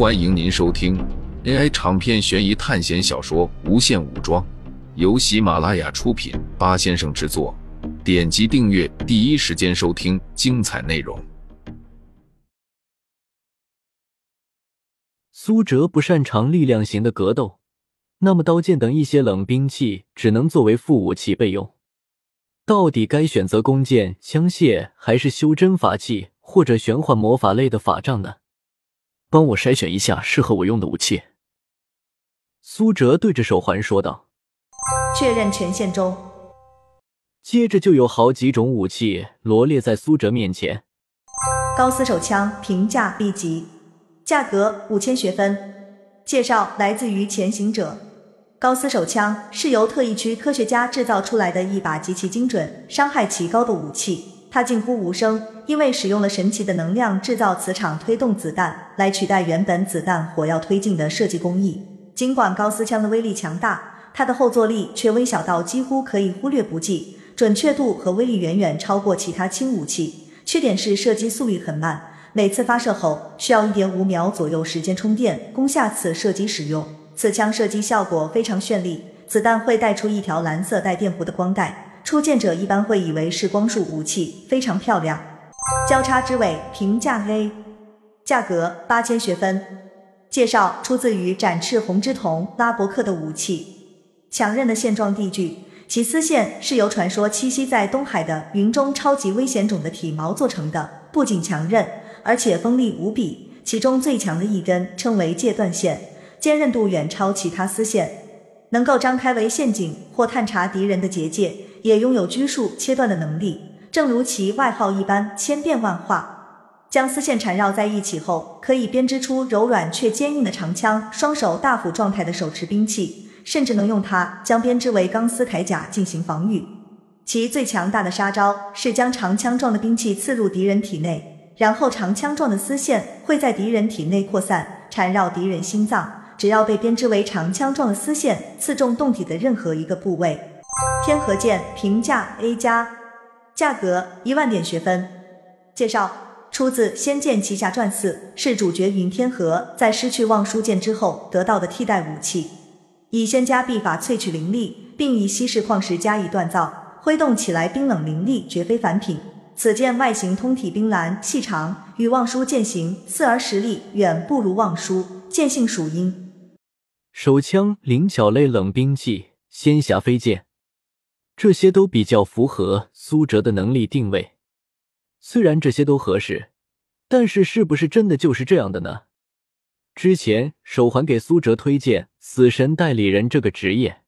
欢迎您收听 AI 长篇悬疑探险小说《无限武装》，由喜马拉雅出品，八先生制作。点击订阅，第一时间收听精彩内容。苏哲不擅长力量型的格斗，那么刀剑等一些冷兵器只能作为副武器备用。到底该选择弓箭、枪械，还是修真法器或者玄幻魔法类的法杖呢？帮我筛选一下适合我用的武器。苏哲对着手环说道：“确认权限中。”接着就有好几种武器罗列在苏哲面前。高斯手枪，评价 B 级，价格五千学分。介绍来自于前行者。高斯手枪是由特异区科学家制造出来的一把极其精准、伤害极高的武器。它近乎无声，因为使用了神奇的能量制造磁场推动子弹，来取代原本子弹火药推进的设计工艺。尽管高斯枪的威力强大，它的后坐力却微小到几乎可以忽略不计，准确度和威力远远超过其他轻武器。缺点是射击速率很慢，每次发射后需要一点五秒左右时间充电，供下次射击使用。此枪射击效果非常绚丽，子弹会带出一条蓝色带电弧的光带，初见者一般会以为是光束武器，非常漂亮。交叉之尾评价 A，价格八千学分。介绍出自于展翅红之瞳拉伯克的武器，强韧的线状地具，其丝线是由传说栖息在东海的云中超级危险种的体毛做成的，不仅强韧，而且锋利无比。其中最强的一根称为戒断线。坚韧度远超其他丝线，能够张开为陷阱或探查敌人的结界，也拥有拘束、切断的能力。正如其外号一般，千变万化。将丝线缠绕在一起后，可以编织出柔软却坚硬的长枪。双手大斧状态的手持兵器，甚至能用它将编织为钢丝铠甲进行防御。其最强大的杀招是将长枪状的兵器刺入敌人体内，然后长枪状的丝线会在敌人体内扩散，缠绕敌人心脏。只要被编织为长枪状的丝线刺中洞体的任何一个部位，天河剑评价 A 加，价格一万点学分。介绍出自《仙剑奇侠传四》，是主角云天河在失去望舒剑之后得到的替代武器，以仙家秘法萃取灵力，并以稀释矿石加以锻造，挥动起来冰冷凌厉，绝非凡品。此剑外形通体冰蓝细长，与望舒剑形似，而实力远不如望舒。剑性属阴。手枪、灵巧类冷兵器、仙侠飞剑，这些都比较符合苏哲的能力定位。虽然这些都合适，但是是不是真的就是这样的呢？之前手环给苏哲推荐死神代理人这个职业，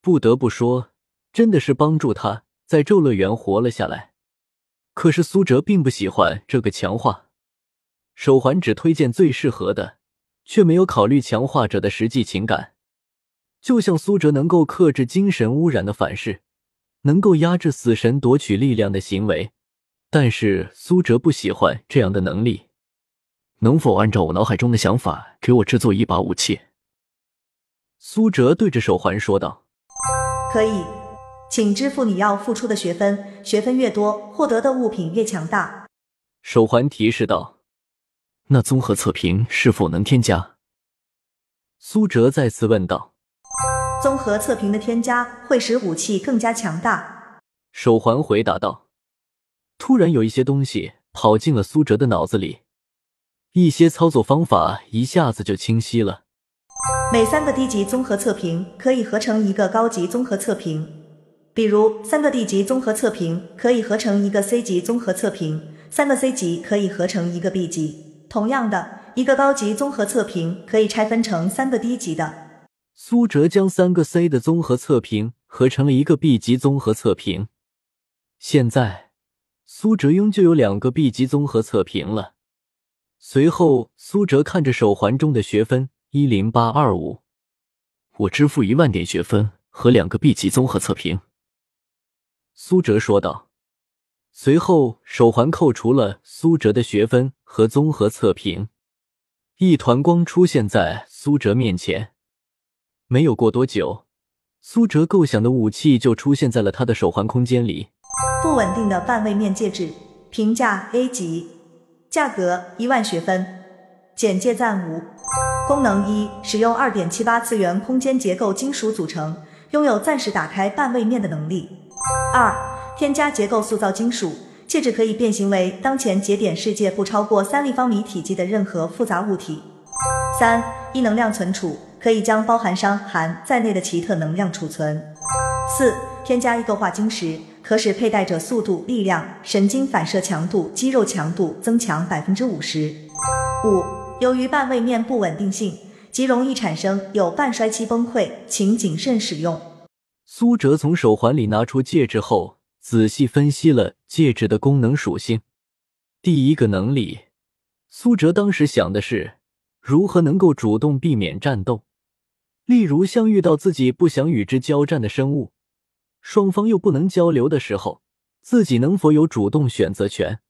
不得不说，真的是帮助他在咒乐园活了下来。可是苏哲并不喜欢这个强化手环，只推荐最适合的。却没有考虑强化者的实际情感，就像苏哲能够克制精神污染的反噬，能够压制死神夺取力量的行为，但是苏哲不喜欢这样的能力。能否按照我脑海中的想法给我制作一把武器？苏哲对着手环说道：“可以，请支付你要付出的学分，学分越多，获得的物品越强大。”手环提示道。那综合测评是否能添加？苏哲再次问道。综合测评的添加会使武器更加强大。手环回答道。突然有一些东西跑进了苏哲的脑子里，一些操作方法一下子就清晰了。每三个低级综合测评可以合成一个高级综合测评，比如三个 D 级综合测评可以合成一个 C 级综合测评，三个 C 级可以合成一个 B 级。同样的，一个高级综合测评可以拆分成三个低级的。苏哲将三个 C 的综合测评合成了一个 B 级综合测评。现在，苏哲拥就有两个 B 级综合测评了。随后，苏哲看着手环中的学分一零八二五，我支付一万点学分和两个 B 级综合测评。苏哲说道。随后，手环扣除了苏哲的学分和综合测评，一团光出现在苏哲面前。没有过多久，苏哲构想的武器就出现在了他的手环空间里。不稳定的半位面戒指，评价 A 级，价格一万学分。简介暂无。功能一：使用二点七八次元空间结构金属组成，拥有暂时打开半位面的能力。二、添加结构塑造金属戒指，可以变形为当前节点世界不超过三立方米体积的任何复杂物体。三、一能量存储，可以将包含伤寒在内的奇特能量储存。四、添加一个化晶石，可使佩戴者速度、力量、神经反射强度、肌肉强度增强百分之五十。五、由于半位面不稳定性，极容易产生有半衰期崩溃，请谨慎使用。苏哲从手环里拿出戒指后，仔细分析了戒指的功能属性。第一个能力，苏哲当时想的是如何能够主动避免战斗，例如像遇到自己不想与之交战的生物，双方又不能交流的时候，自己能否有主动选择权？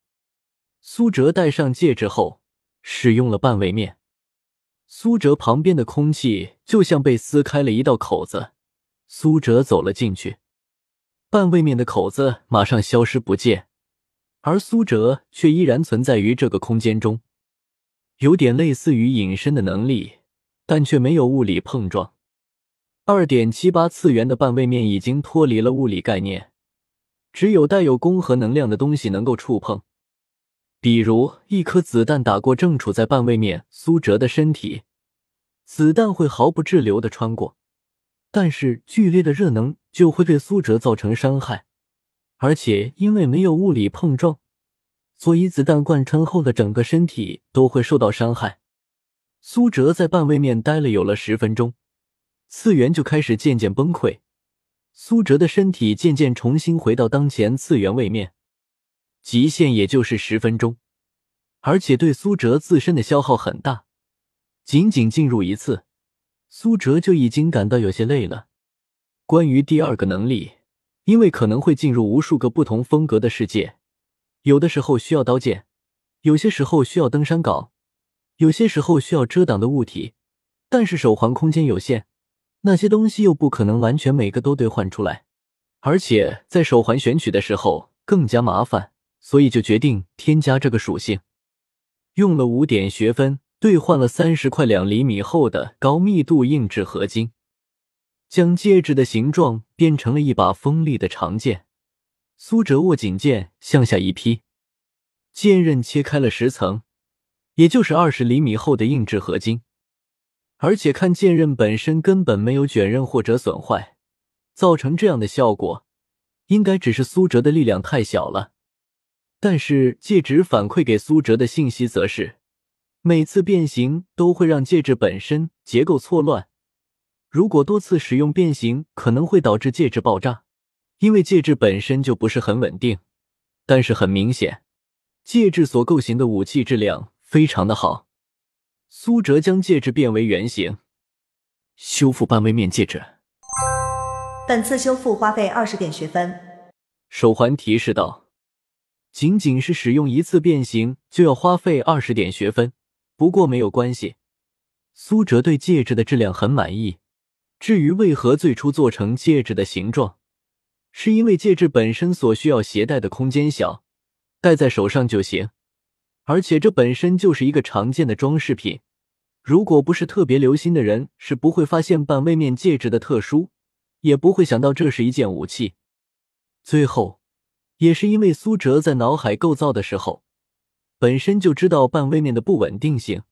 苏哲戴上戒指后，使用了半位面，苏哲旁边的空气就像被撕开了一道口子。苏哲走了进去，半位面的口子马上消失不见，而苏哲却依然存在于这个空间中，有点类似于隐身的能力，但却没有物理碰撞。二点七八次元的半位面已经脱离了物理概念，只有带有攻和能量的东西能够触碰，比如一颗子弹打过正处在半位面苏哲的身体，子弹会毫不滞留的穿过。但是剧烈的热能就会对苏哲造成伤害，而且因为没有物理碰撞，所以子弹贯穿后的整个身体都会受到伤害。苏哲在半位面待了有了十分钟，次元就开始渐渐崩溃，苏哲的身体渐渐重新回到当前次元位面，极限也就是十分钟，而且对苏哲自身的消耗很大，仅仅进入一次。苏哲就已经感到有些累了。关于第二个能力，因为可能会进入无数个不同风格的世界，有的时候需要刀剑，有些时候需要登山镐，有些时候需要遮挡的物体。但是手环空间有限，那些东西又不可能完全每个都兑换出来，而且在手环选取的时候更加麻烦，所以就决定添加这个属性，用了五点学分。兑换了三十块两厘米厚的高密度硬质合金，将戒指的形状变成了一把锋利的长剑。苏哲握紧剑向下一劈，剑刃切开了十层，也就是二十厘米厚的硬质合金。而且看剑刃本身根本没有卷刃或者损坏，造成这样的效果，应该只是苏哲的力量太小了。但是戒指反馈给苏哲的信息则是。每次变形都会让戒指本身结构错乱，如果多次使用变形，可能会导致戒指爆炸，因为戒指本身就不是很稳定。但是很明显，戒指所构型的武器质量非常的好。苏哲将戒指变为圆形，修复半位面戒指。本次修复花费二十点学分。手环提示道：“仅仅是使用一次变形，就要花费二十点学分。”不过没有关系，苏哲对戒指的质量很满意。至于为何最初做成戒指的形状，是因为戒指本身所需要携带的空间小，戴在手上就行。而且这本身就是一个常见的装饰品，如果不是特别留心的人，是不会发现半位面戒指的特殊，也不会想到这是一件武器。最后，也是因为苏哲在脑海构造的时候。本身就知道半位面的不稳定性，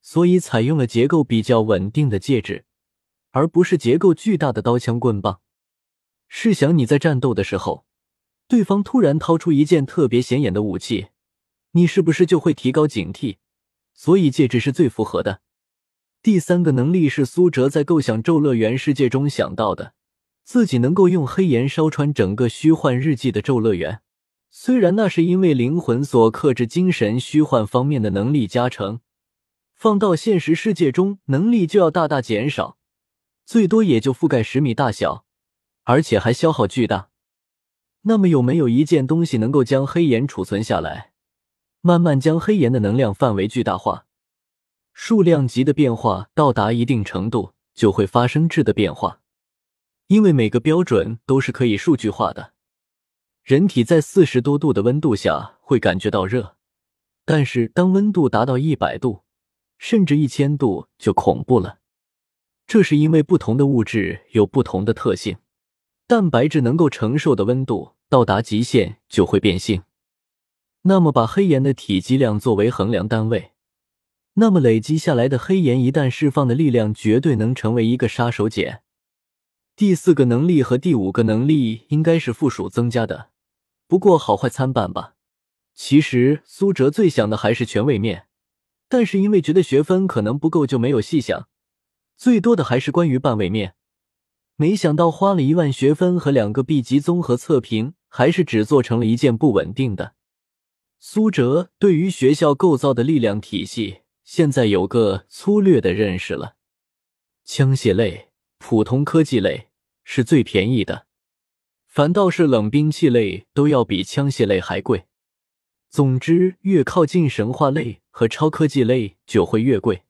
所以采用了结构比较稳定的戒指，而不是结构巨大的刀枪棍棒。试想你在战斗的时候，对方突然掏出一件特别显眼的武器，你是不是就会提高警惕？所以戒指是最符合的。第三个能力是苏哲在构想咒乐园世界中想到的，自己能够用黑岩烧穿整个虚幻日记的咒乐园。虽然那是因为灵魂所克制精神虚幻方面的能力加成，放到现实世界中能力就要大大减少，最多也就覆盖十米大小，而且还消耗巨大。那么有没有一件东西能够将黑岩储存下来，慢慢将黑岩的能量范围巨大化？数量级的变化到达一定程度就会发生质的变化，因为每个标准都是可以数据化的。人体在四十多度的温度下会感觉到热，但是当温度达到一百度，甚至一千度就恐怖了。这是因为不同的物质有不同的特性，蛋白质能够承受的温度到达极限就会变性。那么，把黑岩的体积量作为衡量单位，那么累积下来的黑岩一旦释放的力量，绝对能成为一个杀手锏。第四个能力和第五个能力应该是附属增加的，不过好坏参半吧。其实苏哲最想的还是全位面，但是因为觉得学分可能不够，就没有细想。最多的还是关于半位面。没想到花了一万学分和两个 B 级综合测评，还是只做成了一件不稳定的。苏哲对于学校构造的力量体系，现在有个粗略的认识了。枪械类、普通科技类是最便宜的，反倒是冷兵器类都要比枪械类还贵。总之，越靠近神话类和超科技类就会越贵。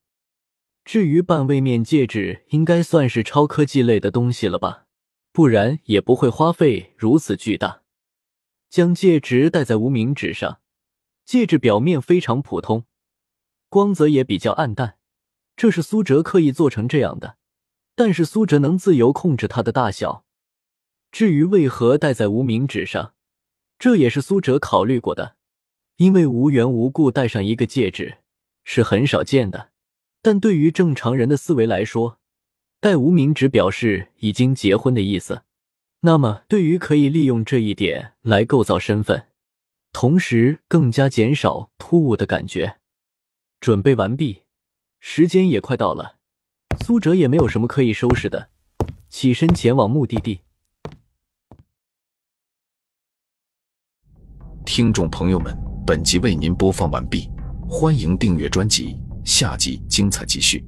至于半位面戒指，应该算是超科技类的东西了吧？不然也不会花费如此巨大。将戒指戴在无名指上，戒指表面非常普通，光泽也比较暗淡，这是苏哲刻意做成这样的。但是苏哲能自由控制它的大小。至于为何戴在无名指上，这也是苏哲考虑过的。因为无缘无故戴上一个戒指是很少见的，但对于正常人的思维来说，戴无名指表示已经结婚的意思。那么，对于可以利用这一点来构造身份，同时更加减少突兀的感觉。准备完毕，时间也快到了，苏哲也没有什么可以收拾的，起身前往目的地。听众朋友们。本集为您播放完毕，欢迎订阅专辑，下集精彩继续。